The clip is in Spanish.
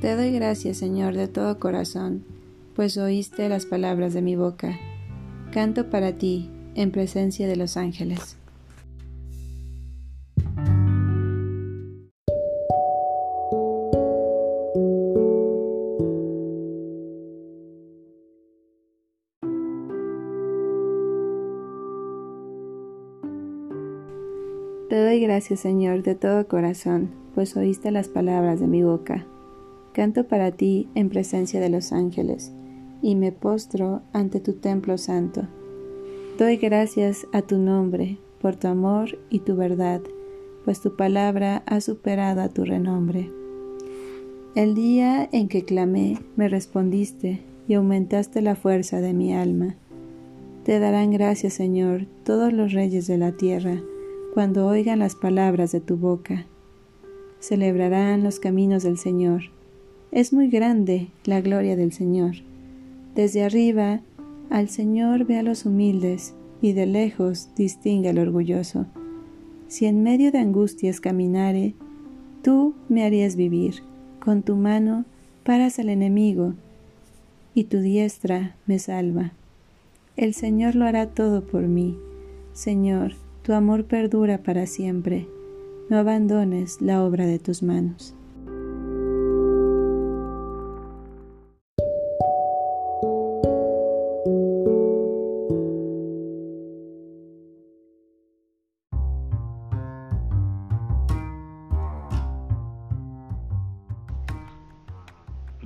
te doy gracias, Señor, de todo corazón, pues oíste las palabras de mi boca. Canto para ti en presencia de los ángeles. Te doy gracias, Señor, de todo corazón, pues oíste las palabras de mi boca. Canto para ti en presencia de los ángeles, y me postro ante tu templo santo. Doy gracias a tu nombre por tu amor y tu verdad, pues tu palabra ha superado a tu renombre. El día en que clamé, me respondiste y aumentaste la fuerza de mi alma. Te darán gracias, Señor, todos los reyes de la tierra, cuando oigan las palabras de tu boca. Celebrarán los caminos del Señor es muy grande la gloria del Señor. Desde arriba al Señor ve a los humildes y de lejos distingue al orgulloso. Si en medio de angustias caminare, tú me harías vivir. Con tu mano paras al enemigo y tu diestra me salva. El Señor lo hará todo por mí. Señor, tu amor perdura para siempre. No abandones la obra de tus manos.